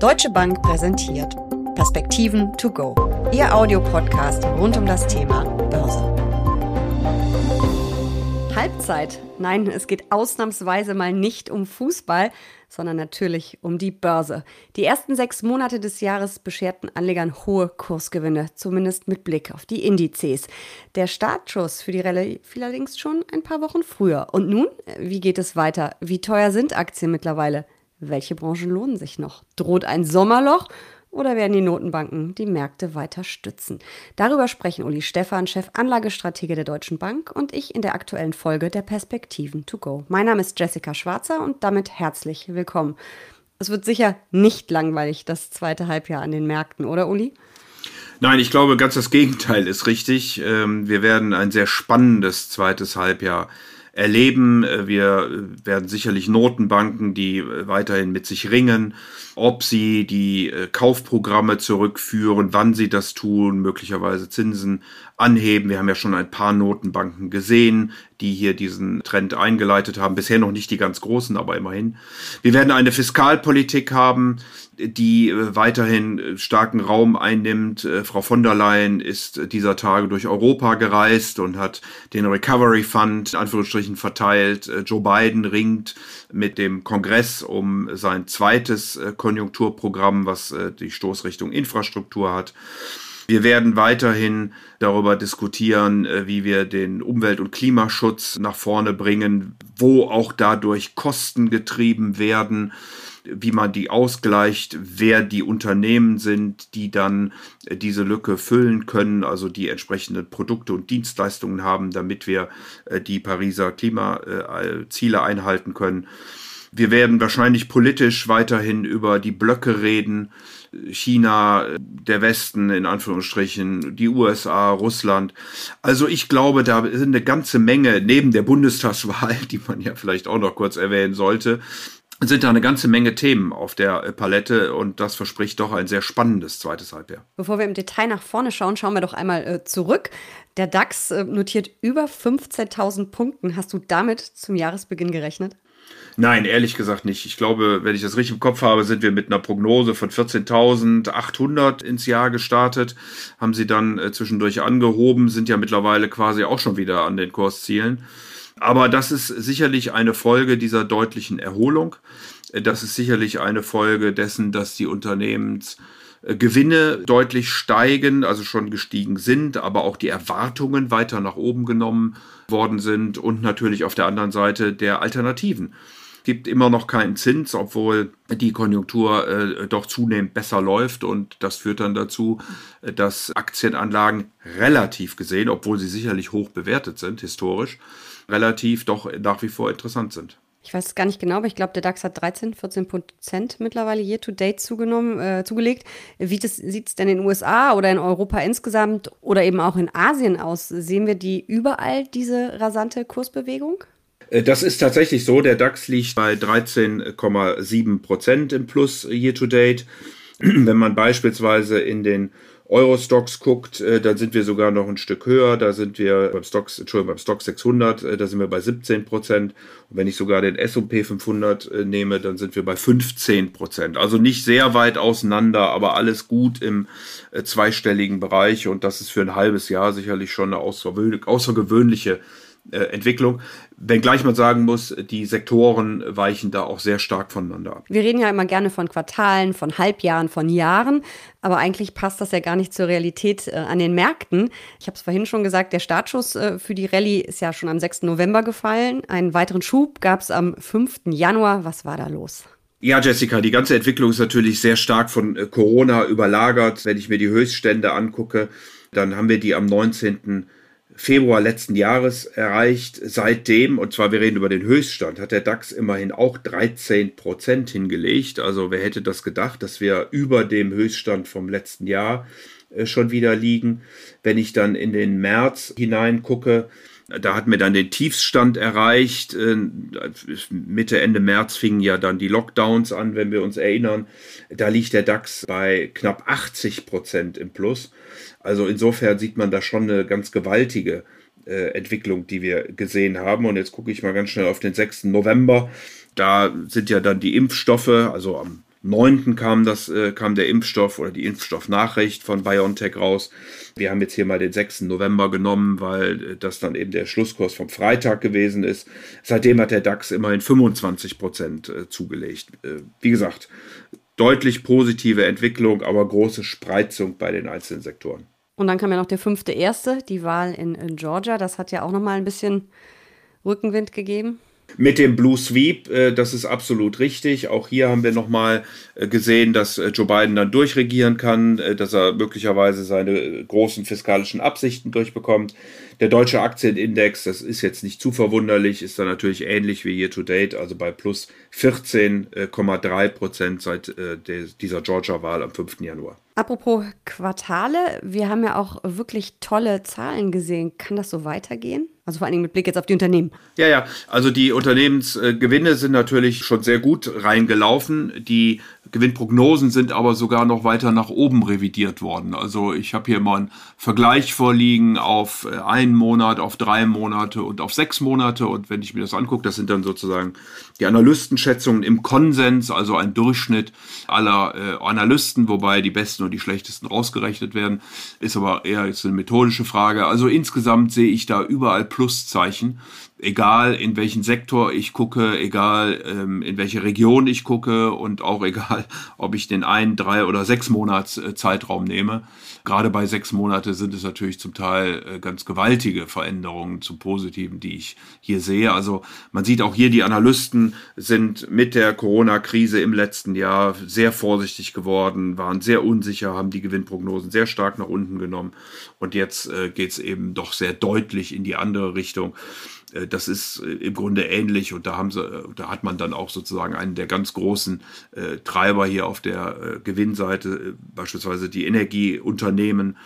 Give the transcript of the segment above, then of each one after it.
Deutsche Bank präsentiert Perspektiven to go. Ihr Audiopodcast rund um das Thema Börse. Halbzeit. Nein, es geht ausnahmsweise mal nicht um Fußball, sondern natürlich um die Börse. Die ersten sechs Monate des Jahres bescherten Anlegern hohe Kursgewinne, zumindest mit Blick auf die Indizes. Der Startschuss für die Rallye fiel allerdings schon ein paar Wochen früher. Und nun, wie geht es weiter? Wie teuer sind Aktien mittlerweile? Welche Branchen lohnen sich noch? Droht ein Sommerloch? Oder werden die Notenbanken die Märkte weiter stützen? Darüber sprechen Uli Stephan, Chef Anlagestratege der Deutschen Bank und ich in der aktuellen Folge der Perspektiven to go. Mein Name ist Jessica Schwarzer und damit herzlich willkommen. Es wird sicher nicht langweilig, das zweite Halbjahr an den Märkten, oder Uli? Nein, ich glaube, ganz das Gegenteil ist richtig. Ähm, wir werden ein sehr spannendes zweites Halbjahr erleben. Äh, wir werden sicherlich Notenbanken, die äh, weiterhin mit sich ringen, ob sie die äh, Kaufprogramme zurückführen, wann sie das tun, möglicherweise Zinsen anheben. Wir haben ja schon ein paar Notenbanken gesehen, die hier diesen Trend eingeleitet haben. Bisher noch nicht die ganz großen, aber immerhin. Wir werden eine Fiskalpolitik haben, die äh, weiterhin äh, starken Raum einnimmt. Äh, Frau von der Leyen ist dieser Tage durch Europa gereist und hat den Recovery Fund in Anführungsstrichen verteilt. Joe Biden ringt mit dem Kongress um sein zweites Konjunkturprogramm, was die Stoßrichtung Infrastruktur hat. Wir werden weiterhin darüber diskutieren, wie wir den Umwelt- und Klimaschutz nach vorne bringen, wo auch dadurch Kosten getrieben werden wie man die ausgleicht, wer die Unternehmen sind, die dann äh, diese Lücke füllen können, also die entsprechenden Produkte und Dienstleistungen haben, damit wir äh, die Pariser Klimaziele äh, einhalten können. Wir werden wahrscheinlich politisch weiterhin über die Blöcke reden. China, der Westen in Anführungsstrichen, die USA, Russland. Also ich glaube, da sind eine ganze Menge neben der Bundestagswahl, die man ja vielleicht auch noch kurz erwähnen sollte, sind da eine ganze Menge Themen auf der Palette und das verspricht doch ein sehr spannendes zweites Halbjahr. Bevor wir im Detail nach vorne schauen, schauen wir doch einmal äh, zurück. Der DAX äh, notiert über 15.000 Punkten. Hast du damit zum Jahresbeginn gerechnet? Nein, ehrlich gesagt nicht. Ich glaube, wenn ich das richtig im Kopf habe, sind wir mit einer Prognose von 14.800 ins Jahr gestartet, haben sie dann äh, zwischendurch angehoben, sind ja mittlerweile quasi auch schon wieder an den Kurszielen. Aber das ist sicherlich eine Folge dieser deutlichen Erholung. Das ist sicherlich eine Folge dessen, dass die Unternehmensgewinne deutlich steigen, also schon gestiegen sind, aber auch die Erwartungen weiter nach oben genommen worden sind und natürlich auf der anderen Seite der Alternativen. Es gibt immer noch keinen Zins, obwohl die Konjunktur äh, doch zunehmend besser läuft und das führt dann dazu, dass Aktienanlagen relativ gesehen, obwohl sie sicherlich hoch bewertet sind historisch, relativ doch nach wie vor interessant sind. Ich weiß es gar nicht genau, aber ich glaube, der DAX hat 13, 14 Prozent mittlerweile year to date zugenommen, äh, zugelegt. Wie sieht es denn in den USA oder in Europa insgesamt oder eben auch in Asien aus? Sehen wir die überall, diese rasante Kursbewegung? Äh, das ist tatsächlich so. Der DAX liegt bei 13,7 Prozent im Plus year to date. Wenn man beispielsweise in den Eurostox guckt, äh, dann sind wir sogar noch ein Stück höher. Da sind wir beim Stocks, Entschuldigung, beim Stock 600, äh, da sind wir bei 17 Prozent. Und wenn ich sogar den S&P 500 äh, nehme, dann sind wir bei 15 Prozent. Also nicht sehr weit auseinander, aber alles gut im zweistelligen Bereich. Und das ist für ein halbes Jahr sicherlich schon eine außergewöhnliche Entwicklung. Wenngleich man sagen muss, die Sektoren weichen da auch sehr stark voneinander ab. Wir reden ja immer gerne von Quartalen, von Halbjahren, von Jahren, aber eigentlich passt das ja gar nicht zur Realität äh, an den Märkten. Ich habe es vorhin schon gesagt, der Startschuss äh, für die Rallye ist ja schon am 6. November gefallen. Einen weiteren Schub gab es am 5. Januar. Was war da los? Ja, Jessica, die ganze Entwicklung ist natürlich sehr stark von äh, Corona überlagert. Wenn ich mir die Höchststände angucke, dann haben wir die am 19. Februar letzten Jahres erreicht. Seitdem, und zwar wir reden über den Höchststand, hat der DAX immerhin auch 13 Prozent hingelegt. Also wer hätte das gedacht, dass wir über dem Höchststand vom letzten Jahr äh, schon wieder liegen. Wenn ich dann in den März hineingucke, da hatten wir dann den Tiefstand erreicht. Äh, Mitte, Ende März fingen ja dann die Lockdowns an, wenn wir uns erinnern. Da liegt der DAX bei knapp 80 Prozent im Plus. Also insofern sieht man da schon eine ganz gewaltige äh, Entwicklung, die wir gesehen haben. Und jetzt gucke ich mal ganz schnell auf den 6. November. Da sind ja dann die Impfstoffe, also am 9. kam, das, äh, kam der Impfstoff oder die Impfstoffnachricht von BioNTech raus. Wir haben jetzt hier mal den 6. November genommen, weil äh, das dann eben der Schlusskurs vom Freitag gewesen ist. Seitdem hat der DAX immerhin 25 Prozent äh, zugelegt. Äh, wie gesagt, deutlich positive Entwicklung, aber große Spreizung bei den einzelnen Sektoren. Und dann kam ja noch der fünfte Erste, die Wahl in, in Georgia. Das hat ja auch nochmal ein bisschen Rückenwind gegeben. Mit dem Blue Sweep, äh, das ist absolut richtig. Auch hier haben wir nochmal äh, gesehen, dass äh, Joe Biden dann durchregieren kann, äh, dass er möglicherweise seine äh, großen fiskalischen Absichten durchbekommt. Der deutsche Aktienindex, das ist jetzt nicht zu verwunderlich, ist dann natürlich ähnlich wie Year to Date, also bei plus 14,3 Prozent seit äh, dieser Georgia-Wahl am 5. Januar. Apropos Quartale, wir haben ja auch wirklich tolle Zahlen gesehen. Kann das so weitergehen? Also vor allen Dingen mit Blick jetzt auf die Unternehmen. Ja, ja, also die Unternehmensgewinne sind natürlich schon sehr gut reingelaufen. Die Gewinnprognosen sind aber sogar noch weiter nach oben revidiert worden. Also ich habe hier mal einen Vergleich vorliegen auf äh, einen Monat, auf drei Monate und auf sechs Monate. Und wenn ich mir das angucke, das sind dann sozusagen die Analystenschätzungen im Konsens, also ein Durchschnitt aller äh, Analysten, wobei die besten und die schlechtesten rausgerechnet werden, ist aber eher jetzt eine methodische Frage. Also insgesamt sehe ich da überall Pluszeichen egal in welchen Sektor ich gucke, egal ähm, in welche Region ich gucke und auch egal, ob ich den ein, drei oder sechs Monats äh, Zeitraum nehme. Gerade bei sechs Monate sind es natürlich zum Teil äh, ganz gewaltige Veränderungen zum Positiven, die ich hier sehe. Also man sieht auch hier, die Analysten sind mit der Corona-Krise im letzten Jahr sehr vorsichtig geworden, waren sehr unsicher, haben die Gewinnprognosen sehr stark nach unten genommen und jetzt äh, geht es eben doch sehr deutlich in die andere Richtung. Äh, das ist äh, im Grunde ähnlich und da haben sie, äh, da hat man dann auch sozusagen einen der ganz großen äh, Treiber hier auf der äh, Gewinnseite, beispielsweise die Energieunternehmen.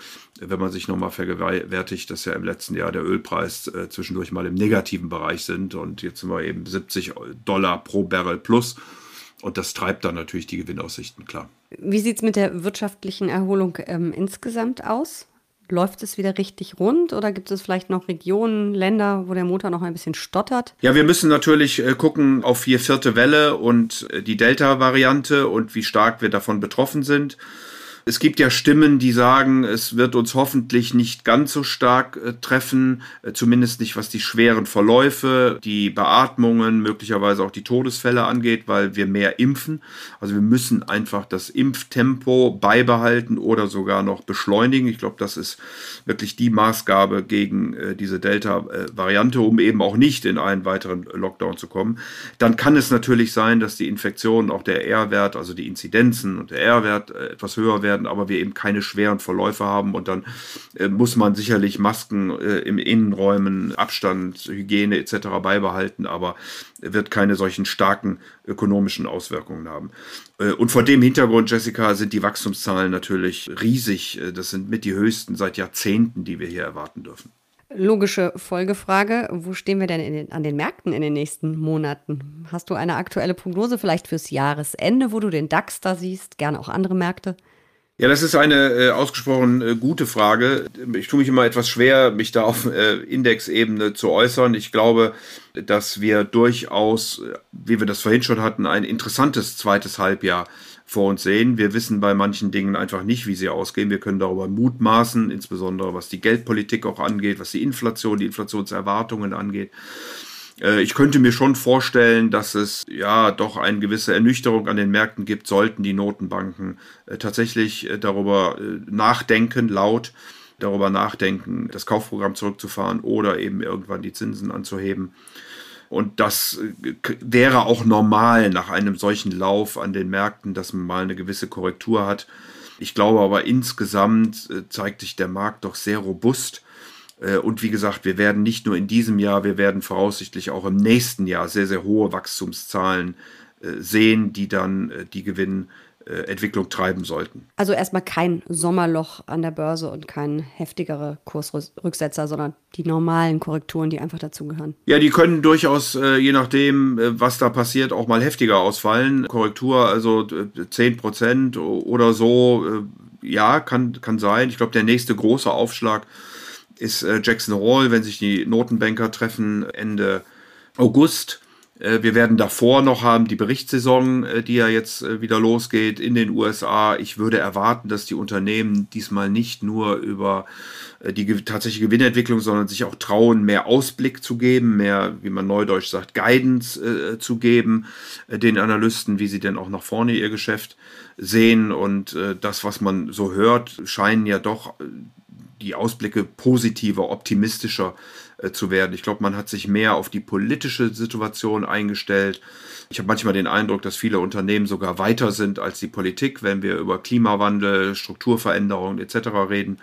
Wenn man sich nochmal vergewärtigt, dass ja im letzten Jahr der Ölpreis äh, zwischendurch mal im negativen Bereich sind und jetzt sind wir eben 70 Dollar pro Barrel plus. Und das treibt dann natürlich die Gewinnaussichten, klar. Wie sieht es mit der wirtschaftlichen Erholung ähm, insgesamt aus? Läuft es wieder richtig rund oder gibt es vielleicht noch Regionen, Länder, wo der Motor noch ein bisschen stottert? Ja, wir müssen natürlich äh, gucken auf die vierte Welle und äh, die Delta-Variante und wie stark wir davon betroffen sind. Es gibt ja Stimmen, die sagen, es wird uns hoffentlich nicht ganz so stark äh, treffen, äh, zumindest nicht was die schweren Verläufe, die Beatmungen, möglicherweise auch die Todesfälle angeht, weil wir mehr impfen. Also wir müssen einfach das Impftempo beibehalten oder sogar noch beschleunigen. Ich glaube, das ist wirklich die Maßgabe gegen äh, diese Delta-Variante, um eben auch nicht in einen weiteren Lockdown zu kommen. Dann kann es natürlich sein, dass die Infektionen, auch der R-Wert, also die Inzidenzen und der R-Wert etwas höher werden werden, aber wir eben keine schweren Verläufe haben und dann äh, muss man sicherlich Masken äh, im Innenräumen, Abstand, Hygiene etc. beibehalten, aber wird keine solchen starken ökonomischen Auswirkungen haben. Äh, und vor dem Hintergrund, Jessica, sind die Wachstumszahlen natürlich riesig. Äh, das sind mit die höchsten seit Jahrzehnten, die wir hier erwarten dürfen. Logische Folgefrage, wo stehen wir denn den, an den Märkten in den nächsten Monaten? Hast du eine aktuelle Prognose vielleicht fürs Jahresende, wo du den DAX da siehst, gerne auch andere Märkte? Ja, das ist eine äh, ausgesprochen äh, gute Frage. Ich tue mich immer etwas schwer, mich da auf äh, Indexebene zu äußern. Ich glaube, dass wir durchaus, äh, wie wir das vorhin schon hatten, ein interessantes zweites Halbjahr vor uns sehen. Wir wissen bei manchen Dingen einfach nicht, wie sie ausgehen. Wir können darüber mutmaßen, insbesondere was die Geldpolitik auch angeht, was die Inflation, die Inflationserwartungen angeht. Äh, ich könnte mir schon vorstellen, dass es ja doch eine gewisse Ernüchterung an den Märkten gibt, sollten die Notenbanken äh, tatsächlich äh, darüber nachdenken, laut darüber nachdenken, das Kaufprogramm zurückzufahren oder eben irgendwann die Zinsen anzuheben. Und das wäre auch normal nach einem solchen Lauf an den Märkten, dass man mal eine gewisse Korrektur hat. Ich glaube aber insgesamt zeigt sich der Markt doch sehr robust und wie gesagt, wir werden nicht nur in diesem Jahr, wir werden voraussichtlich auch im nächsten Jahr sehr, sehr hohe Wachstumszahlen äh, sehen, die dann äh, die Gewinnentwicklung treiben sollten. Also erstmal kein Sommerloch an der Börse und kein heftigere Kursrücksetzer, sondern die normalen Korrekturen, die einfach dazugehören. Ja, die können durchaus, je nachdem, was da passiert, auch mal heftiger ausfallen. Korrektur, also 10 Prozent oder so, ja, kann, kann sein. Ich glaube, der nächste große Aufschlag ist äh, Jackson Hall, wenn sich die Notenbanker treffen Ende August. Äh, wir werden davor noch haben die Berichtssaison, äh, die ja jetzt wieder losgeht in den USA. Ich würde erwarten, dass die Unternehmen diesmal nicht nur über die tatsächliche Gewinnentwicklung, sondern sich auch trauen, mehr Ausblick zu geben, mehr, wie man neudeutsch sagt, Guidance äh, zu geben, äh, den Analysten, wie sie denn auch nach vorne ihr Geschäft sehen. Und äh, das, was man so hört, scheinen ja doch die Ausblicke positiver, optimistischer äh, zu werden. Ich glaube, man hat sich mehr auf die politische Situation eingestellt. Ich habe manchmal den Eindruck, dass viele Unternehmen sogar weiter sind als die Politik, wenn wir über Klimawandel, Strukturveränderungen etc. reden.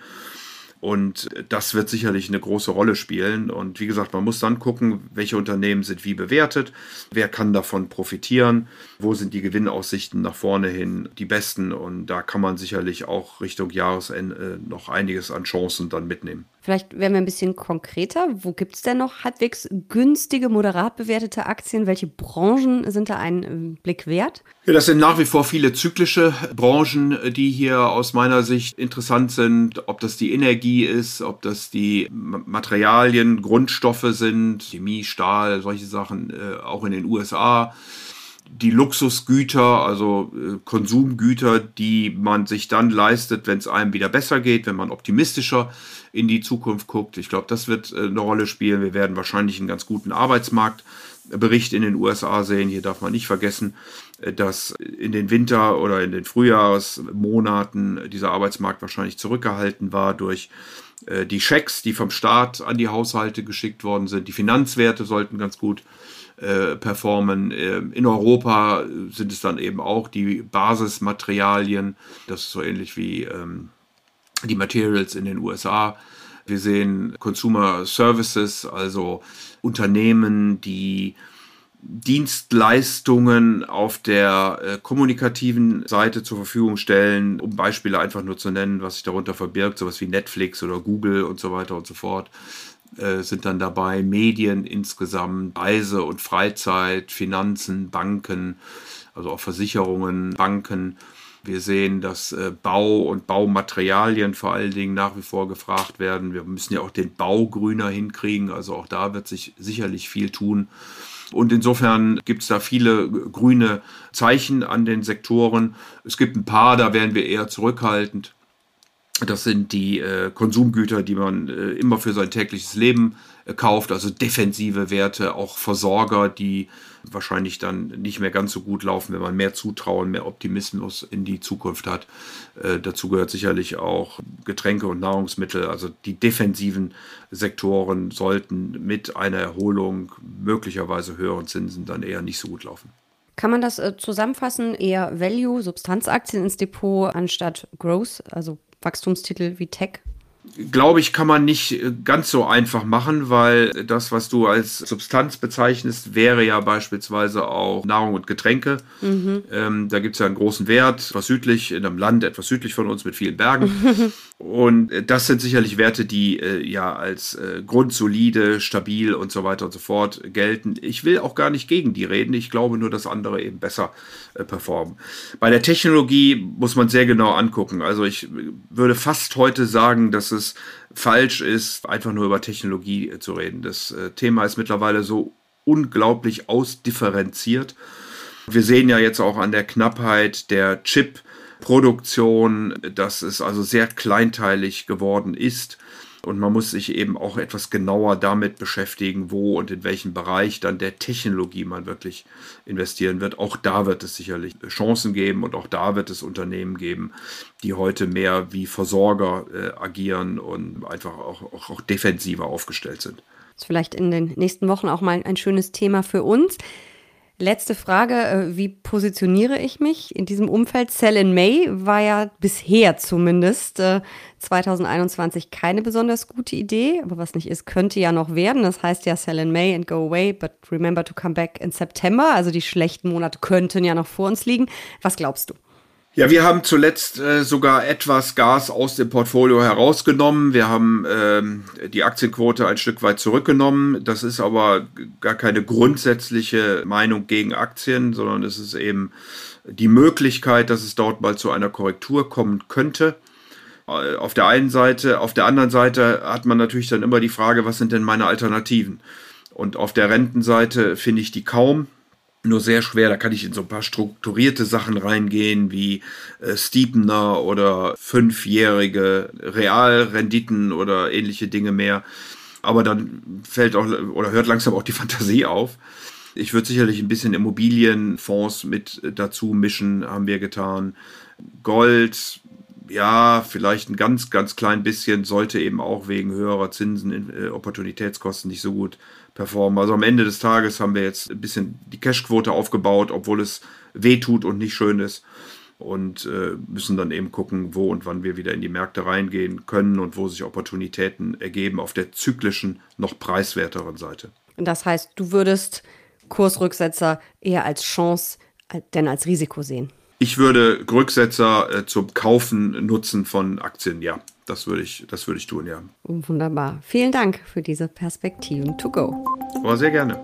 Und das wird sicherlich eine große Rolle spielen. Und wie gesagt, man muss dann gucken, welche Unternehmen sind wie bewertet, wer kann davon profitieren, wo sind die Gewinnaussichten nach vorne hin die besten. Und da kann man sicherlich auch Richtung Jahresende noch einiges an Chancen dann mitnehmen. Vielleicht werden wir ein bisschen konkreter. Wo gibt es denn noch halbwegs günstige, moderat bewertete Aktien? Welche Branchen sind da einen äh, Blick wert? Ja, das sind nach wie vor viele zyklische Branchen, die hier aus meiner Sicht interessant sind. Ob das die Energie ist, ob das die Materialien, Grundstoffe sind, Chemie, Stahl, solche Sachen, äh, auch in den USA die Luxusgüter, also äh, Konsumgüter, die man sich dann leistet, wenn es einem wieder besser geht, wenn man optimistischer in die Zukunft guckt. Ich glaube, das wird äh, eine Rolle spielen. Wir werden wahrscheinlich einen ganz guten Arbeitsmarktbericht in den USA sehen. Hier darf man nicht vergessen, äh, dass in den Winter- oder in den Frühjahrsmonaten dieser Arbeitsmarkt wahrscheinlich zurückgehalten war durch äh, die Schecks, die vom Staat an die Haushalte geschickt worden sind. Die Finanzwerte sollten ganz gut performen. Ähm, in Europa sind es dann eben auch die Basismaterialien. Das ist so ähnlich wie ähm, die Materials in den USA. Wir sehen Consumer Services, also Unternehmen, die Dienstleistungen auf der äh, kommunikativen Seite zur Verfügung stellen, um Beispiele einfach nur zu nennen, was sich darunter verbirgt, sowas wie Netflix oder Google und so weiter und so fort, äh, sind dann dabei, Medien insgesamt, Reise und Freizeit, Finanzen, Banken, also auch Versicherungen, Banken wir sehen, dass äh, Bau und Baumaterialien vor allen Dingen nach wie vor gefragt werden. Wir müssen ja auch den Bau grüner hinkriegen. Also auch da wird sich sicherlich viel tun. Und insofern gibt es da viele grüne Zeichen an den Sektoren. Es gibt ein paar, da werden wir eher zurückhaltend. Das sind die äh, Konsumgüter, die man äh, immer für sein tägliches Leben äh, kauft, also defensive Werte, auch Versorger, die wahrscheinlich dann nicht mehr ganz so gut laufen, wenn man mehr Zutrauen, mehr Optimismus in die Zukunft hat. Äh, dazu gehört sicherlich auch Getränke und Nahrungsmittel. Also die defensiven Sektoren sollten mit einer Erholung möglicherweise höheren Zinsen dann eher nicht so gut laufen. Kann man das äh, zusammenfassen? Eher Value, Substanzaktien ins Depot anstatt Growth, also Wachstumstitel wie Tech? glaube ich, kann man nicht äh, ganz so einfach machen, weil das, was du als Substanz bezeichnest, wäre ja beispielsweise auch Nahrung und Getränke. Mhm. Ähm, da gibt es ja einen großen Wert, etwas südlich, in einem Land etwas südlich von uns mit vielen Bergen. und äh, das sind sicherlich Werte, die äh, ja als äh, grundsolide, stabil und so weiter und so fort gelten. Ich will auch gar nicht gegen die reden. Ich glaube nur, dass andere eben besser äh, performen. Bei der Technologie muss man sehr genau angucken. Also ich würde fast heute sagen, dass es falsch ist, einfach nur über Technologie äh, zu reden. Das äh, Thema ist mittlerweile so unglaublich ausdifferenziert. Wir sehen ja jetzt auch an der Knappheit der Chip-Produktion, dass es also sehr kleinteilig geworden ist. Und man muss sich eben auch etwas genauer damit beschäftigen, wo und in welchem Bereich dann der Technologie man wirklich investieren wird. Auch da wird es sicherlich Chancen geben und auch da wird es Unternehmen geben, die heute mehr wie Versorger äh, agieren und einfach auch, auch, auch defensiver aufgestellt sind. Das ist vielleicht in den nächsten Wochen auch mal ein schönes Thema für uns. Letzte Frage, äh, wie positioniere ich mich in diesem Umfeld? Sell in May war ja bisher zumindest 2021 äh, keine besonders gute Idee, aber was nicht ist, könnte ja noch werden. Das heißt ja Sell in May and go away, but remember to come back in September. Also die schlechten Monate könnten ja noch vor uns liegen. Was glaubst du? Ja, wir haben zuletzt äh, sogar etwas Gas aus dem Portfolio herausgenommen. Wir haben ähm, die Aktienquote ein Stück weit zurückgenommen. Das ist aber gar keine grundsätzliche Meinung gegen Aktien, sondern es ist eben die Möglichkeit, dass es dort mal zu einer Korrektur kommen könnte. Äh, auf der einen Seite, auf der anderen Seite hat man natürlich dann immer die Frage, was sind denn meine Alternativen? Und auf der Rentenseite finde ich die kaum nur sehr schwer. Da kann ich in so ein paar strukturierte Sachen reingehen, wie äh, Steepener oder fünfjährige Realrenditen oder ähnliche Dinge mehr. Aber dann fällt auch oder hört langsam auch die Fantasie auf. Ich würde sicherlich ein bisschen Immobilienfonds mit dazu mischen, haben wir getan. Gold, ja, vielleicht ein ganz, ganz klein bisschen, sollte eben auch wegen höherer Zinsen, äh, Opportunitätskosten nicht so gut performen. Also am Ende des Tages haben wir jetzt ein bisschen die Cashquote aufgebaut, obwohl es weh tut und nicht schön ist. Und äh, müssen dann eben gucken, wo und wann wir wieder in die Märkte reingehen können und wo sich Opportunitäten ergeben auf der zyklischen, noch preiswerteren Seite. Das heißt, du würdest Kursrücksetzer eher als Chance denn als Risiko sehen? Ich würde Rücksetzer äh, zum Kaufen nutzen von Aktien, ja. Das würde ich, das würde ich tun, ja. Wunderbar. Vielen Dank für diese Perspektiven to go. Aber sehr gerne.